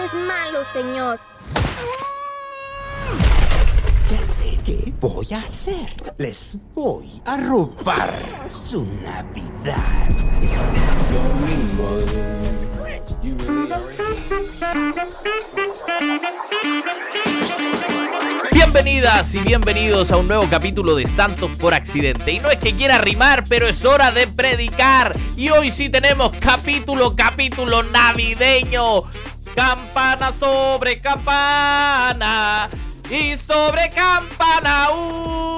eres malo, Señor. Ya sé qué voy a hacer. Les voy a robar su Navidad. Bienvenidas y bienvenidos a un nuevo capítulo de Santos por Accidente. Y no es que quiera rimar, pero es hora de predicar. Y hoy sí tenemos capítulo, capítulo navideño. Campana sobre campana. Y sobre campana una.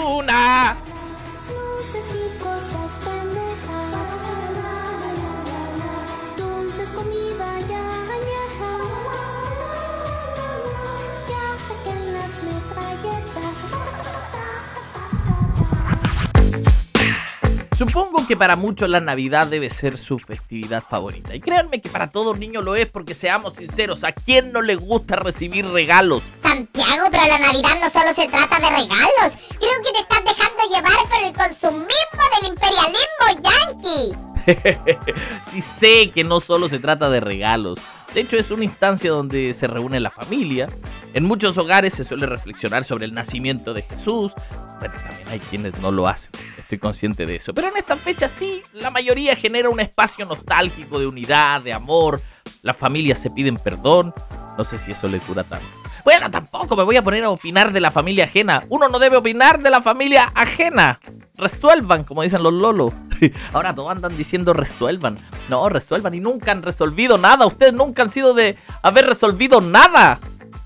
Supongo que para muchos la Navidad debe ser su festividad favorita. Y créanme que para todo niño lo es porque seamos sinceros, ¿a quién no le gusta recibir regalos? Santiago, pero la Navidad no solo se trata de regalos. Creo que te estás dejando llevar por el consumismo del imperialismo yanqui. sí sé que no solo se trata de regalos. De hecho, es una instancia donde se reúne la familia. En muchos hogares se suele reflexionar sobre el nacimiento de Jesús. Bueno, también hay quienes no lo hacen. Estoy consciente de eso. Pero en esta fecha sí, la mayoría genera un espacio nostálgico de unidad, de amor. Las familias se piden perdón. No sé si eso le cura tanto. Bueno, tampoco me voy a poner a opinar de la familia ajena. Uno no debe opinar de la familia ajena. Resuelvan, como dicen los lolos. Ahora todos andan diciendo resuelvan. No, resuelvan y nunca han resolvido nada. Ustedes nunca han sido de haber resolvido nada.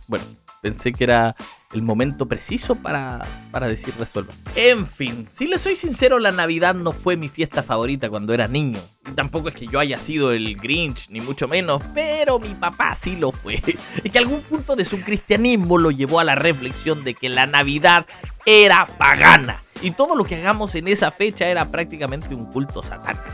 Bueno, pensé que era el momento preciso para, para decir resuelvan. En fin, si les soy sincero, la Navidad no fue mi fiesta favorita cuando era niño. Y tampoco es que yo haya sido el Grinch, ni mucho menos, pero mi papá sí lo fue. Y que algún punto de su cristianismo lo llevó a la reflexión de que la Navidad era pagana. Y todo lo que hagamos en esa fecha era prácticamente un culto satánico.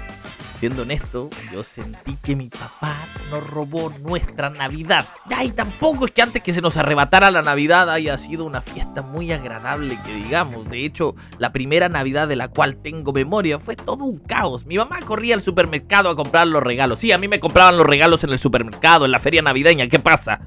Siendo honesto, yo sentí que mi papá nos robó nuestra Navidad. Ya, y tampoco es que antes que se nos arrebatara la Navidad haya sido una fiesta muy agradable, que digamos. De hecho, la primera Navidad de la cual tengo memoria fue todo un caos. Mi mamá corría al supermercado a comprar los regalos. Sí, a mí me compraban los regalos en el supermercado, en la feria navideña. ¿Qué pasa?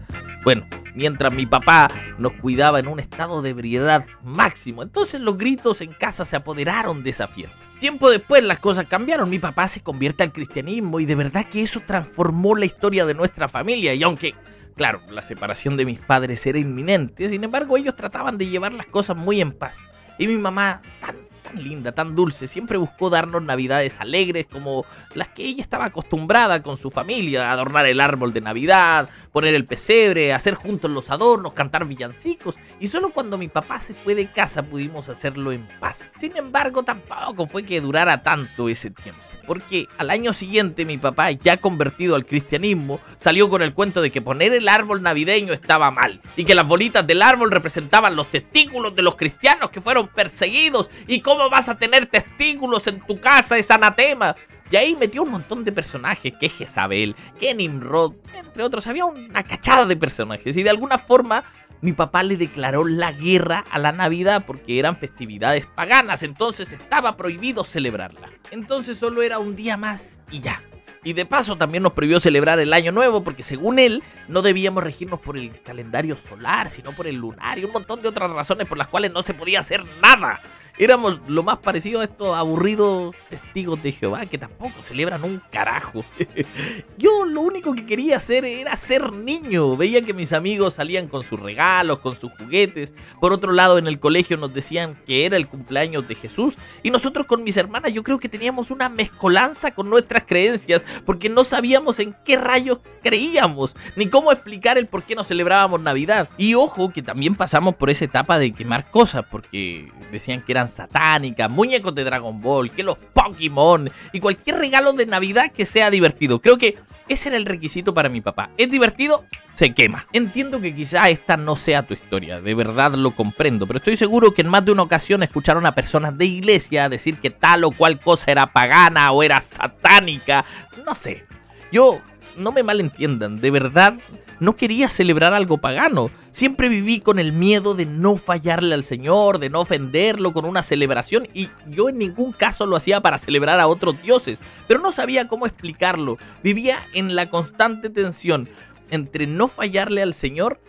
Bueno, mientras mi papá nos cuidaba en un estado de ebriedad máximo. Entonces los gritos en casa se apoderaron de esa fiesta. Tiempo después las cosas cambiaron, mi papá se convierte al cristianismo y de verdad que eso transformó la historia de nuestra familia y aunque, claro, la separación de mis padres era inminente, sin embargo ellos trataban de llevar las cosas muy en paz. Y mi mamá, tan, tan linda, tan dulce, siempre buscó darnos navidades alegres como las que ella estaba acostumbrada con su familia, adornar el árbol de Navidad, poner el pesebre, hacer juntos los adornos, cantar villancicos, y solo cuando mi papá se fue de casa pudimos hacerlo en paz. Sin embargo, tampoco fue que durara tanto ese tiempo. Porque al año siguiente mi papá, ya convertido al cristianismo, salió con el cuento de que poner el árbol navideño estaba mal y que las bolitas del árbol representaban los testículos de los cristianos que fueron perseguidos y cómo vas a tener testículos en tu casa, es anatema. Y ahí metió un montón de personajes, que Jezabel, que Nimrod, entre otros. Había una cachada de personajes. Y de alguna forma mi papá le declaró la guerra a la Navidad porque eran festividades paganas. Entonces estaba prohibido celebrarla. Entonces solo era un día más y ya. Y de paso también nos prohibió celebrar el año nuevo porque según él no debíamos regirnos por el calendario solar, sino por el lunar y un montón de otras razones por las cuales no se podía hacer nada. Éramos lo más parecido a estos aburridos testigos de Jehová que tampoco celebran un carajo. Yo lo único que quería hacer era ser niño. Veía que mis amigos salían con sus regalos, con sus juguetes. Por otro lado, en el colegio nos decían que era el cumpleaños de Jesús. Y nosotros con mis hermanas yo creo que teníamos una mezcolanza con nuestras creencias porque no sabíamos en qué rayos creíamos, ni cómo explicar el por qué no celebrábamos Navidad. Y ojo que también pasamos por esa etapa de quemar cosas porque decían que eran satánicas, muñecos de Dragon Ball, que los Pokémon y cualquier regalo de Navidad que sea divertido. Creo que ese era el requisito para mi papá. ¿Es divertido? Se quema. Entiendo que quizá esta no sea tu historia, de verdad lo comprendo, pero estoy seguro que en más de una ocasión escucharon a personas de iglesia decir que tal o cual cosa era pagana o era satánica. No sé. Yo, no me malentiendan, de verdad no quería celebrar algo pagano. Siempre viví con el miedo de no fallarle al Señor, de no ofenderlo con una celebración y yo en ningún caso lo hacía para celebrar a otros dioses, pero no sabía cómo explicarlo. Vivía en la constante tensión. entre no fallarle al Señor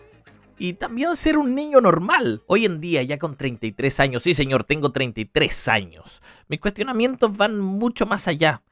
y también ser un niño normal. Hoy en día, ya con 33 años, sí señor, tengo 33 años, mis cuestionamientos van mucho más allá.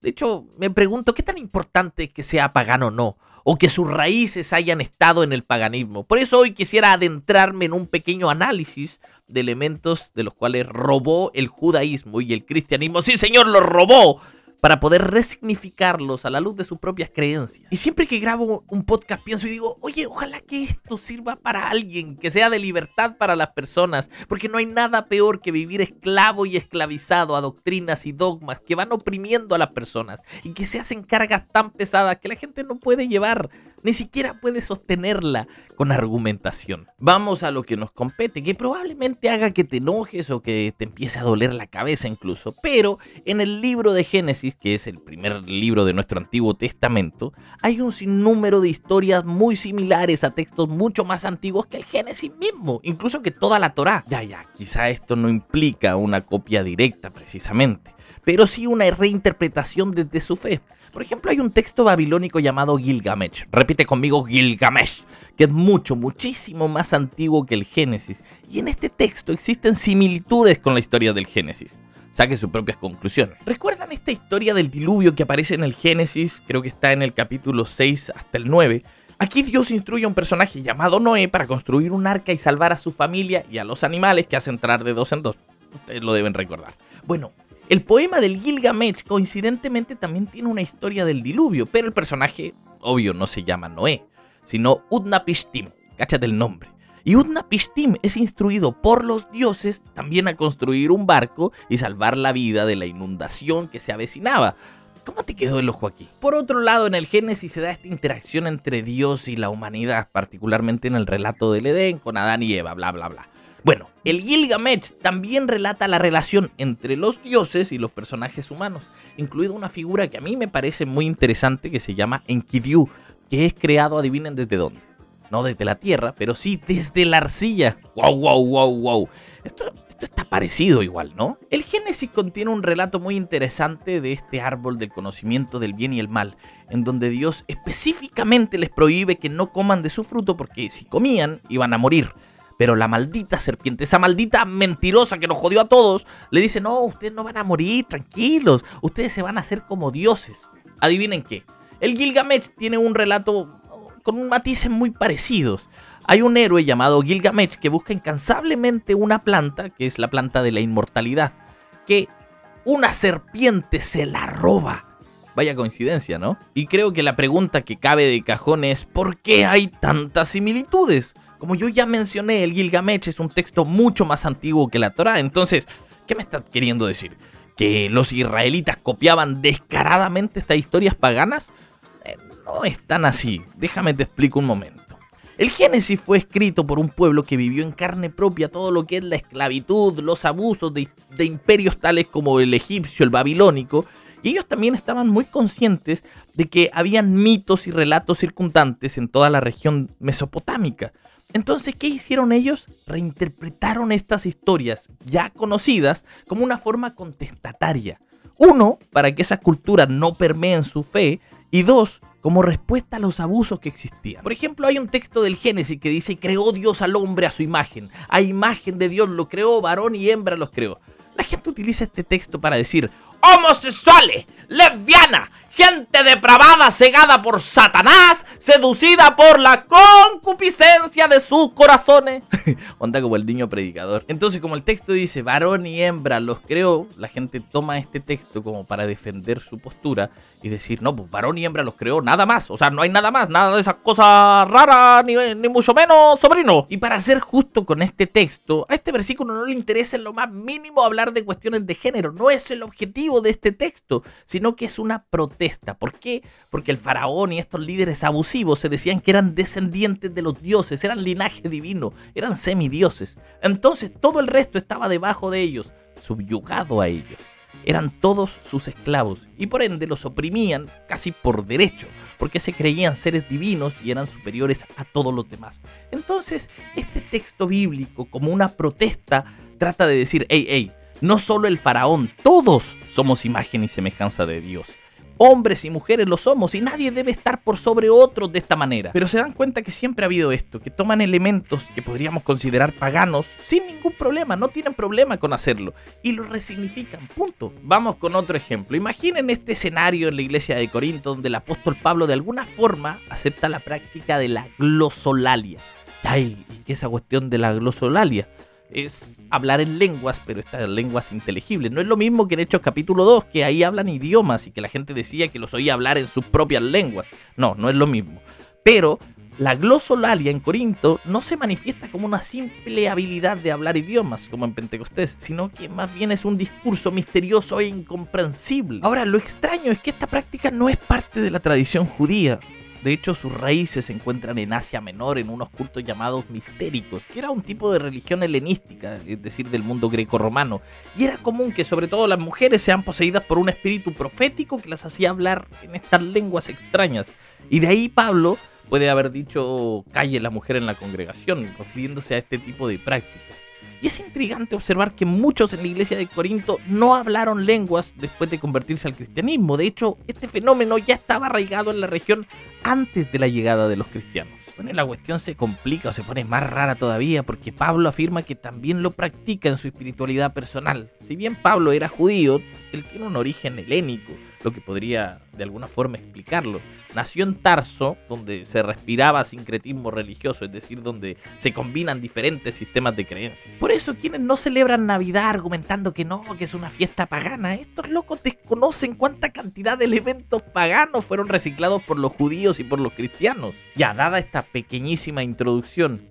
De hecho, me pregunto qué tan importante es que sea pagano o no, o que sus raíces hayan estado en el paganismo. Por eso hoy quisiera adentrarme en un pequeño análisis de elementos de los cuales robó el judaísmo y el cristianismo. Sí, señor, lo robó para poder resignificarlos a la luz de sus propias creencias. Y siempre que grabo un podcast pienso y digo, oye, ojalá que esto sirva para alguien, que sea de libertad para las personas, porque no hay nada peor que vivir esclavo y esclavizado a doctrinas y dogmas que van oprimiendo a las personas y que se hacen cargas tan pesadas que la gente no puede llevar ni siquiera puede sostenerla con argumentación. Vamos a lo que nos compete, que probablemente haga que te enojes o que te empiece a doler la cabeza incluso. Pero en el libro de Génesis, que es el primer libro de nuestro Antiguo Testamento, hay un sinnúmero de historias muy similares a textos mucho más antiguos que el Génesis mismo, incluso que toda la Torá. Ya, ya, quizá esto no implica una copia directa precisamente pero sí una reinterpretación desde su fe. Por ejemplo, hay un texto babilónico llamado Gilgamesh. Repite conmigo Gilgamesh, que es mucho, muchísimo más antiguo que el Génesis. Y en este texto existen similitudes con la historia del Génesis. Saque sus propias conclusiones. ¿Recuerdan esta historia del diluvio que aparece en el Génesis? Creo que está en el capítulo 6 hasta el 9. Aquí Dios instruye a un personaje llamado Noé para construir un arca y salvar a su familia y a los animales que hacen entrar de dos en dos. Ustedes lo deben recordar. Bueno, el poema del Gilgamesh coincidentemente también tiene una historia del diluvio, pero el personaje, obvio, no se llama Noé, sino Utnapishtim, cáchate el nombre. Y Utnapishtim es instruido por los dioses también a construir un barco y salvar la vida de la inundación que se avecinaba. ¿Cómo te quedó el ojo aquí? Por otro lado, en el Génesis se da esta interacción entre Dios y la humanidad, particularmente en el relato del Edén con Adán y Eva, bla, bla, bla. Bueno, el Gilgamesh también relata la relación entre los dioses y los personajes humanos, incluida una figura que a mí me parece muy interesante que se llama Enkidu, que es creado, adivinen desde dónde. No desde la tierra, pero sí desde la arcilla. ¡Wow, wow, wow, wow! Esto, esto está parecido igual, ¿no? El Génesis contiene un relato muy interesante de este árbol del conocimiento del bien y el mal, en donde Dios específicamente les prohíbe que no coman de su fruto porque si comían iban a morir. Pero la maldita serpiente, esa maldita mentirosa que nos jodió a todos, le dice, no, ustedes no van a morir, tranquilos, ustedes se van a hacer como dioses. Adivinen qué. El Gilgamesh tiene un relato con un matices muy parecidos. Hay un héroe llamado Gilgamesh que busca incansablemente una planta, que es la planta de la inmortalidad, que una serpiente se la roba. Vaya coincidencia, ¿no? Y creo que la pregunta que cabe de cajón es ¿por qué hay tantas similitudes? Como yo ya mencioné, el Gilgamesh es un texto mucho más antiguo que la Torah. Entonces, ¿qué me está queriendo decir? ¿Que los israelitas copiaban descaradamente estas historias paganas? Eh, no es tan así. Déjame te explico un momento. El Génesis fue escrito por un pueblo que vivió en carne propia todo lo que es la esclavitud, los abusos de, de imperios tales como el egipcio, el babilónico, y ellos también estaban muy conscientes de que habían mitos y relatos circundantes en toda la región mesopotámica. Entonces, ¿qué hicieron ellos? Reinterpretaron estas historias ya conocidas como una forma contestataria. Uno, para que esa cultura no permeen su fe. Y dos, como respuesta a los abusos que existían. Por ejemplo, hay un texto del Génesis que dice, creó Dios al hombre a su imagen. A imagen de Dios lo creó, varón y hembra los creó. La gente utiliza este texto para decir, homosexuales, lesbianas, gente depravada, cegada por Satanás, seducida por la concupiscencia de sus corazones. Onda como el niño predicador. Entonces, como el texto dice, varón y hembra los creó, la gente toma este texto como para defender su postura y decir, no, pues varón y hembra los creó, nada más. O sea, no hay nada más, nada de esas cosas raras, ni, mucho menos sobrino. Y para ser justo con este texto, a este versículo no le interesa en lo más mínimo hablar de cuestiones de género. No es el objetivo de este texto, que es una protesta. ¿Por qué? Porque el faraón y estos líderes abusivos se decían que eran descendientes de los dioses, eran linaje divino, eran semidioses. Entonces todo el resto estaba debajo de ellos, subyugado a ellos. Eran todos sus esclavos y por ende los oprimían casi por derecho, porque se creían seres divinos y eran superiores a todos los demás. Entonces, este texto bíblico, como una protesta, trata de decir, hey, hey, no solo el faraón, todos somos imagen y semejanza de Dios. hombres y mujeres lo somos y nadie debe estar por sobre otros de esta manera. Pero se dan cuenta que siempre ha habido esto, que toman elementos que podríamos considerar paganos sin ningún problema, no tienen problema con hacerlo y los resignifican, punto. Vamos con otro ejemplo. Imaginen este escenario en la iglesia de Corinto donde el apóstol Pablo de alguna forma acepta la práctica de la glosolalia. Ay, ¿y qué es esa cuestión de la glosolalia? Es hablar en lenguas, pero estas lenguas inteligibles. No es lo mismo que en Hechos capítulo 2, que ahí hablan idiomas y que la gente decía que los oía hablar en sus propias lenguas. No, no es lo mismo. Pero la glosolalia en Corinto no se manifiesta como una simple habilidad de hablar idiomas, como en Pentecostés, sino que más bien es un discurso misterioso e incomprensible. Ahora, lo extraño es que esta práctica no es parte de la tradición judía. De hecho, sus raíces se encuentran en Asia Menor, en unos cultos llamados mistéricos, que era un tipo de religión helenística, es decir, del mundo greco-romano. Y era común que sobre todo las mujeres sean poseídas por un espíritu profético que las hacía hablar en estas lenguas extrañas. Y de ahí Pablo puede haber dicho calle la mujer en la congregación, refiriéndose a este tipo de prácticas. Y es intrigante observar que muchos en la iglesia de Corinto no hablaron lenguas después de convertirse al cristianismo. De hecho, este fenómeno ya estaba arraigado en la región antes de la llegada de los cristianos. Bueno, la cuestión se complica o se pone más rara todavía porque Pablo afirma que también lo practica en su espiritualidad personal. Si bien Pablo era judío, él tiene un origen helénico, lo que podría de alguna forma explicarlo. Nació en Tarso, donde se respiraba sincretismo religioso, es decir, donde se combinan diferentes sistemas de creencias. Por eso quienes no celebran Navidad argumentando que no, que es una fiesta pagana, estos locos desconocen cuánta cantidad de elementos paganos fueron reciclados por los judíos y por los cristianos. Ya dada esta pequeñísima introducción,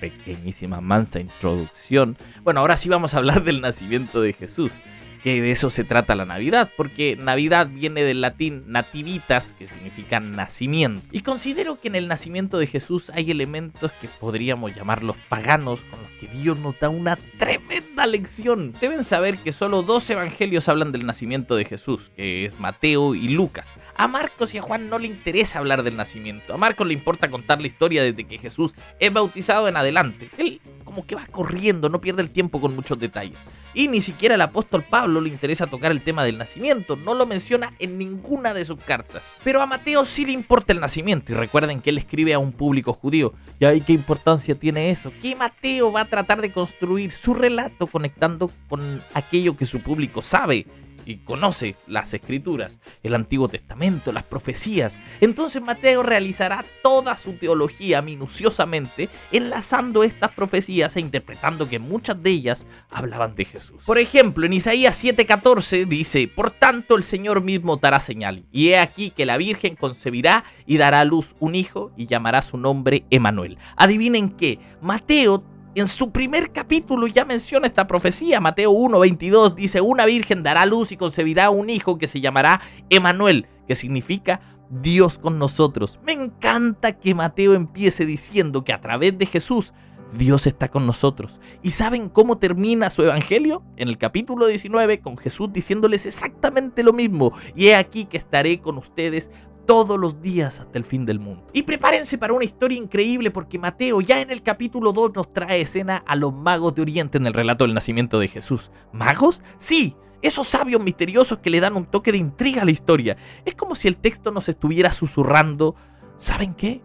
pequeñísima mansa introducción, bueno, ahora sí vamos a hablar del nacimiento de Jesús que de eso se trata la Navidad, porque Navidad viene del latín nativitas, que significa nacimiento. Y considero que en el nacimiento de Jesús hay elementos que podríamos llamarlos paganos, con los que Dios nos da una tremenda lección. Deben saber que solo dos evangelios hablan del nacimiento de Jesús, que es Mateo y Lucas. A Marcos y a Juan no le interesa hablar del nacimiento. A Marcos le importa contar la historia desde que Jesús es bautizado en adelante. Él como que va corriendo, no pierde el tiempo con muchos detalles. Y ni siquiera el apóstol Pablo le interesa tocar el tema del nacimiento, no lo menciona en ninguna de sus cartas. Pero a Mateo sí le importa el nacimiento y recuerden que él escribe a un público judío. ¿Y ahí qué importancia tiene eso? Que Mateo va a tratar de construir su relato conectando con aquello que su público sabe y conoce las escrituras, el Antiguo Testamento, las profecías. Entonces Mateo realizará toda su teología minuciosamente, enlazando estas profecías e interpretando que muchas de ellas hablaban de Jesús. Por ejemplo, en Isaías 7:14 dice, Por tanto el Señor mismo dará señal, y he aquí que la Virgen concebirá y dará a luz un hijo y llamará su nombre Emanuel. Adivinen qué, Mateo en su primer capítulo ya menciona esta profecía. Mateo 1:22 dice, una virgen dará luz y concebirá un hijo que se llamará Emanuel, que significa Dios con nosotros. Me encanta que Mateo empiece diciendo que a través de Jesús Dios está con nosotros. ¿Y saben cómo termina su evangelio? En el capítulo 19 con Jesús diciéndoles exactamente lo mismo. Y he aquí que estaré con ustedes todos los días hasta el fin del mundo. Y prepárense para una historia increíble porque Mateo ya en el capítulo 2 nos trae escena a los magos de Oriente en el relato del nacimiento de Jesús. ¿Magos? Sí, esos sabios misteriosos que le dan un toque de intriga a la historia. Es como si el texto nos estuviera susurrando, ¿saben qué?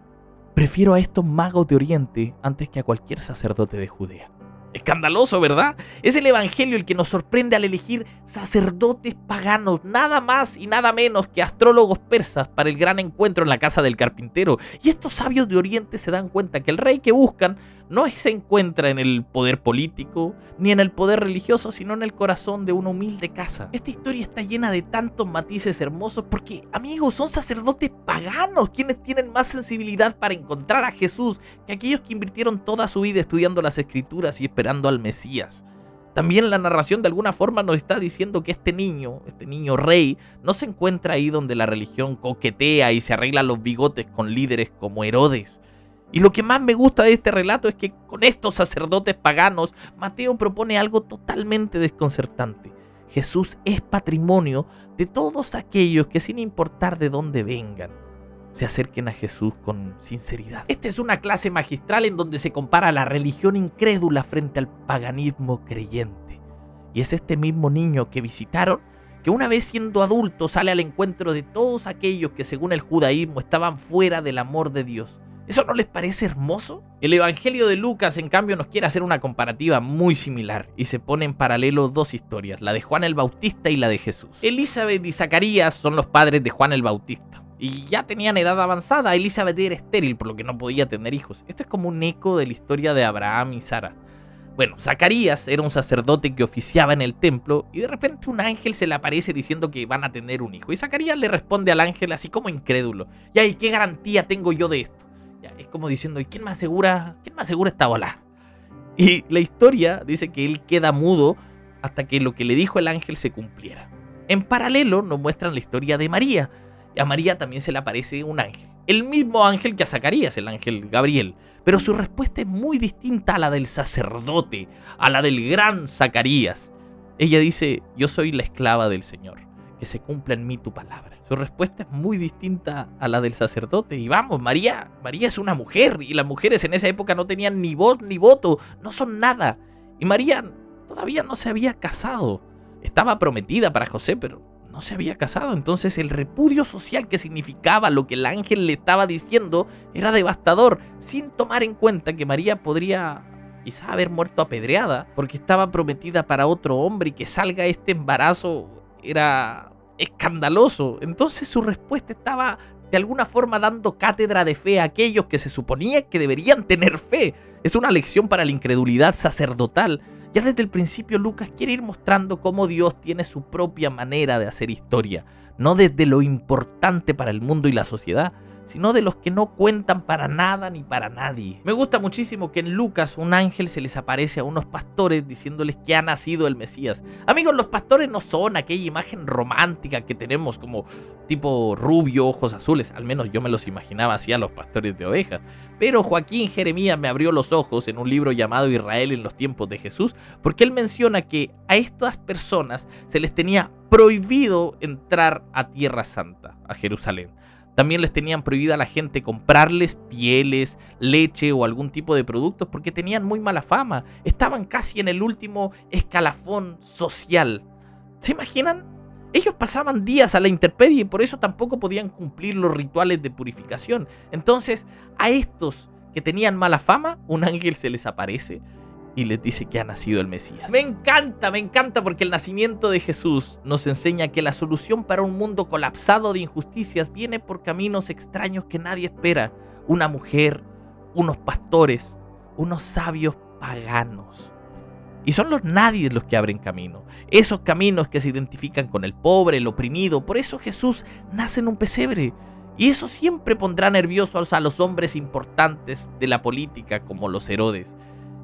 Prefiero a estos magos de Oriente antes que a cualquier sacerdote de Judea. Escandaloso, ¿verdad? Es el Evangelio el que nos sorprende al elegir sacerdotes paganos, nada más y nada menos que astrólogos persas para el gran encuentro en la casa del carpintero. Y estos sabios de Oriente se dan cuenta que el rey que buscan no se encuentra en el poder político ni en el poder religioso, sino en el corazón de una humilde casa. Esta historia está llena de tantos matices hermosos porque, amigos, son sacerdotes paganos quienes tienen más sensibilidad para encontrar a Jesús que aquellos que invirtieron toda su vida estudiando las escrituras y esperando al Mesías. También la narración de alguna forma nos está diciendo que este niño, este niño rey, no se encuentra ahí donde la religión coquetea y se arregla los bigotes con líderes como Herodes. Y lo que más me gusta de este relato es que con estos sacerdotes paganos, Mateo propone algo totalmente desconcertante. Jesús es patrimonio de todos aquellos que sin importar de dónde vengan, se acerquen a Jesús con sinceridad. Esta es una clase magistral en donde se compara la religión incrédula frente al paganismo creyente. Y es este mismo niño que visitaron que una vez siendo adulto sale al encuentro de todos aquellos que según el judaísmo estaban fuera del amor de Dios. ¿Eso no les parece hermoso? El Evangelio de Lucas, en cambio, nos quiere hacer una comparativa muy similar y se pone en paralelo dos historias, la de Juan el Bautista y la de Jesús. Elizabeth y Zacarías son los padres de Juan el Bautista. Y ya tenían edad avanzada, Elizabeth era estéril, por lo que no podía tener hijos. Esto es como un eco de la historia de Abraham y Sara. Bueno, Zacarías era un sacerdote que oficiaba en el templo y de repente un ángel se le aparece diciendo que van a tener un hijo. Y Zacarías le responde al ángel así como incrédulo. ¿y qué garantía tengo yo de esto? Es como diciendo, ¿y quién me asegura, quién esta bola? Y la historia dice que él queda mudo hasta que lo que le dijo el ángel se cumpliera. En paralelo nos muestran la historia de María. Y a María también se le aparece un ángel. El mismo ángel que a Zacarías, el ángel Gabriel. Pero su respuesta es muy distinta a la del sacerdote, a la del gran Zacarías. Ella dice, yo soy la esclava del Señor, que se cumpla en mí tu palabra. Su respuesta es muy distinta a la del sacerdote. Y vamos, María, María es una mujer y las mujeres en esa época no tenían ni voz ni voto, no son nada. Y María todavía no se había casado. Estaba prometida para José, pero no se había casado. Entonces el repudio social que significaba lo que el ángel le estaba diciendo era devastador, sin tomar en cuenta que María podría quizá haber muerto apedreada porque estaba prometida para otro hombre y que salga este embarazo era escandaloso. Entonces su respuesta estaba de alguna forma dando cátedra de fe a aquellos que se suponía que deberían tener fe. Es una lección para la incredulidad sacerdotal. Ya desde el principio Lucas quiere ir mostrando cómo Dios tiene su propia manera de hacer historia, no desde lo importante para el mundo y la sociedad, sino de los que no cuentan para nada ni para nadie. Me gusta muchísimo que en Lucas un ángel se les aparece a unos pastores diciéndoles que ha nacido el Mesías. Amigos, los pastores no son aquella imagen romántica que tenemos como tipo rubio, ojos azules, al menos yo me los imaginaba así a los pastores de ovejas. Pero Joaquín Jeremías me abrió los ojos en un libro llamado Israel en los tiempos de Jesús, porque él menciona que a estas personas se les tenía prohibido entrar a Tierra Santa, a Jerusalén. También les tenían prohibida a la gente comprarles pieles, leche o algún tipo de productos porque tenían muy mala fama. Estaban casi en el último escalafón social. ¿Se imaginan? Ellos pasaban días a la intemperie y por eso tampoco podían cumplir los rituales de purificación. Entonces, a estos que tenían mala fama, un ángel se les aparece y les dice que ha nacido el Mesías. Me encanta, me encanta porque el nacimiento de Jesús nos enseña que la solución para un mundo colapsado de injusticias viene por caminos extraños que nadie espera. Una mujer, unos pastores, unos sabios paganos. Y son los nadie los que abren camino. Esos caminos que se identifican con el pobre, el oprimido. Por eso Jesús nace en un pesebre. Y eso siempre pondrá nerviosos a los hombres importantes de la política como los Herodes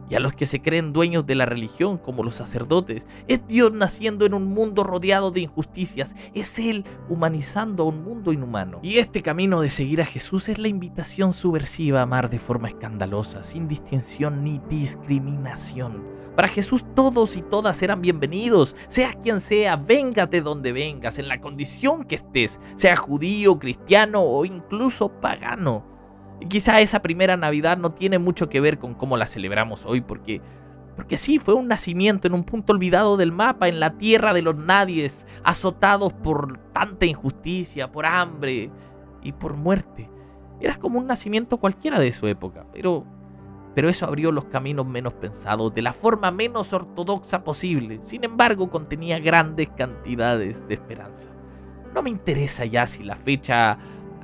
y a los que se creen dueños de la religión como los sacerdotes. Es Dios naciendo en un mundo rodeado de injusticias. Es Él humanizando a un mundo inhumano. Y este camino de seguir a Jesús es la invitación subversiva a amar de forma escandalosa, sin distinción ni discriminación. Para Jesús todos y todas eran bienvenidos, seas quien sea, vengas de donde vengas, en la condición que estés, sea judío, cristiano o incluso pagano. Y quizá esa primera Navidad no tiene mucho que ver con cómo la celebramos hoy, porque, porque sí, fue un nacimiento en un punto olvidado del mapa, en la tierra de los nadies, azotados por tanta injusticia, por hambre y por muerte. Era como un nacimiento cualquiera de su época, pero, pero eso abrió los caminos menos pensados, de la forma menos ortodoxa posible. Sin embargo, contenía grandes cantidades de esperanza. No me interesa ya si la fecha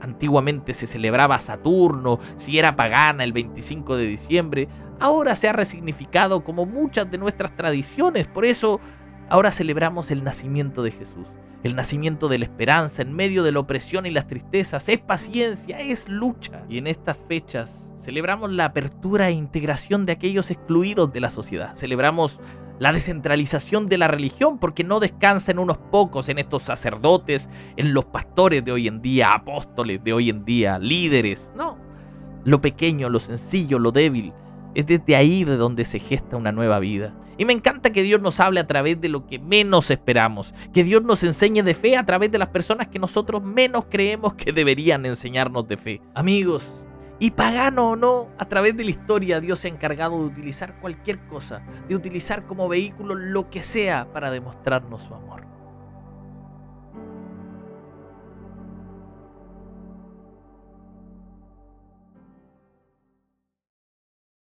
Antiguamente se celebraba Saturno, si era pagana el 25 de diciembre, ahora se ha resignificado como muchas de nuestras tradiciones, por eso ahora celebramos el nacimiento de Jesús, el nacimiento de la esperanza en medio de la opresión y las tristezas, es paciencia, es lucha. Y en estas fechas celebramos la apertura e integración de aquellos excluidos de la sociedad, celebramos la descentralización de la religión, porque no descansa en unos pocos, en estos sacerdotes, en los pastores de hoy en día, apóstoles de hoy en día, líderes. No, lo pequeño, lo sencillo, lo débil, es desde ahí de donde se gesta una nueva vida. Y me encanta que Dios nos hable a través de lo que menos esperamos, que Dios nos enseñe de fe a través de las personas que nosotros menos creemos que deberían enseñarnos de fe. Amigos, y pagano o no, a través de la historia Dios se ha encargado de utilizar cualquier cosa, de utilizar como vehículo lo que sea para demostrarnos su amor.